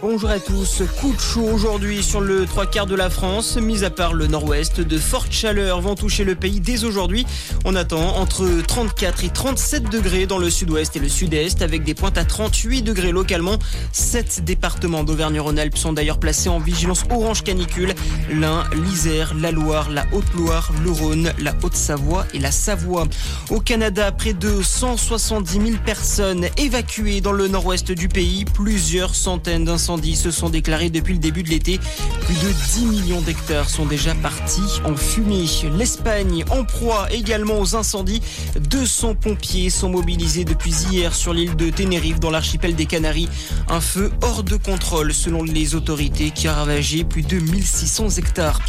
Bonjour à tous. Coup de chaud aujourd'hui sur le trois quarts de la France. Mis à part le nord-ouest, de fortes chaleurs vont toucher le pays dès aujourd'hui. On attend entre 34 et 37 degrés dans le sud-ouest et le sud-est, avec des pointes à 38 degrés localement. Sept départements d'Auvergne-Rhône-Alpes sont d'ailleurs placés en vigilance orange canicule. L'Ain, l'Isère, la Loire, la Haute-Loire, le Rhône, la Haute-Savoie et la Savoie. Au Canada, près de 170 000 personnes évacuées dans le nord-ouest du pays. Plusieurs centaines d'incendies se sont déclarés depuis le début de l'été. Plus de 10 millions d'hectares sont déjà partis en fumée. L'Espagne en proie également aux incendies. 200 pompiers sont mobilisés depuis hier sur l'île de Tenerife dans l'archipel des Canaries. Un feu hors de contrôle selon les autorités qui a ravagé plus de 1600 hectares.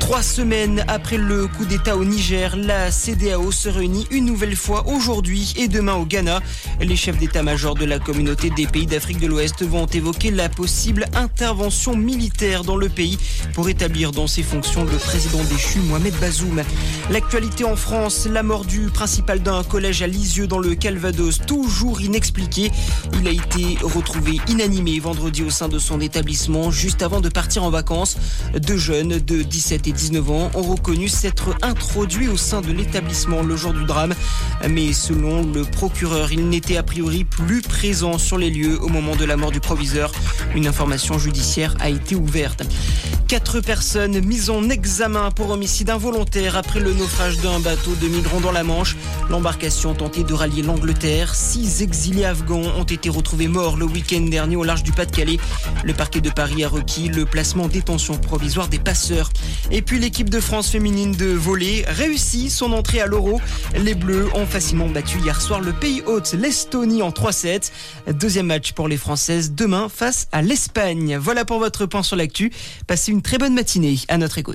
Trois semaines après le coup d'État au Niger, la CDAO se réunit une nouvelle fois aujourd'hui et demain au Ghana. Les chefs d'état-major de la communauté des pays d'Afrique de l'Ouest vont évoquer la possible intervention militaire dans le pays pour établir dans ses fonctions le président déchu Mohamed Bazoum. L'actualité en France, la mort du principal d'un collège à Lisieux dans le Calvados, toujours inexpliqué. Il a été retrouvé inanimé vendredi au sein de son établissement juste avant de partir en vacances. Deux jeunes de 17 et 19 ans ont reconnu s'être introduits au sein de l'établissement le jour du drame. Mais selon le procureur, il n'était a priori plus présent sur les lieux au moment de la mort du proviseur. Une information judiciaire a été ouverte. Quatre personnes mises en examen pour homicide involontaire après le naufrage d'un bateau de migrants dans la Manche. L'embarcation tentait de rallier l'Angleterre. Six exilés afghans ont été retrouvés morts le week-end dernier au large du Pas-de-Calais. Le parquet de Paris a requis le placement en détention provisoire des passeurs. Et puis l'équipe de France féminine de volley réussit son entrée à l'Euro. Les Bleus ont facilement battu hier soir le pays hôte, l'Estonie en 3-7. Deuxième match pour les Françaises demain face à l'Espagne. Voilà pour votre point sur l'actu. Une très bonne matinée à notre écoute.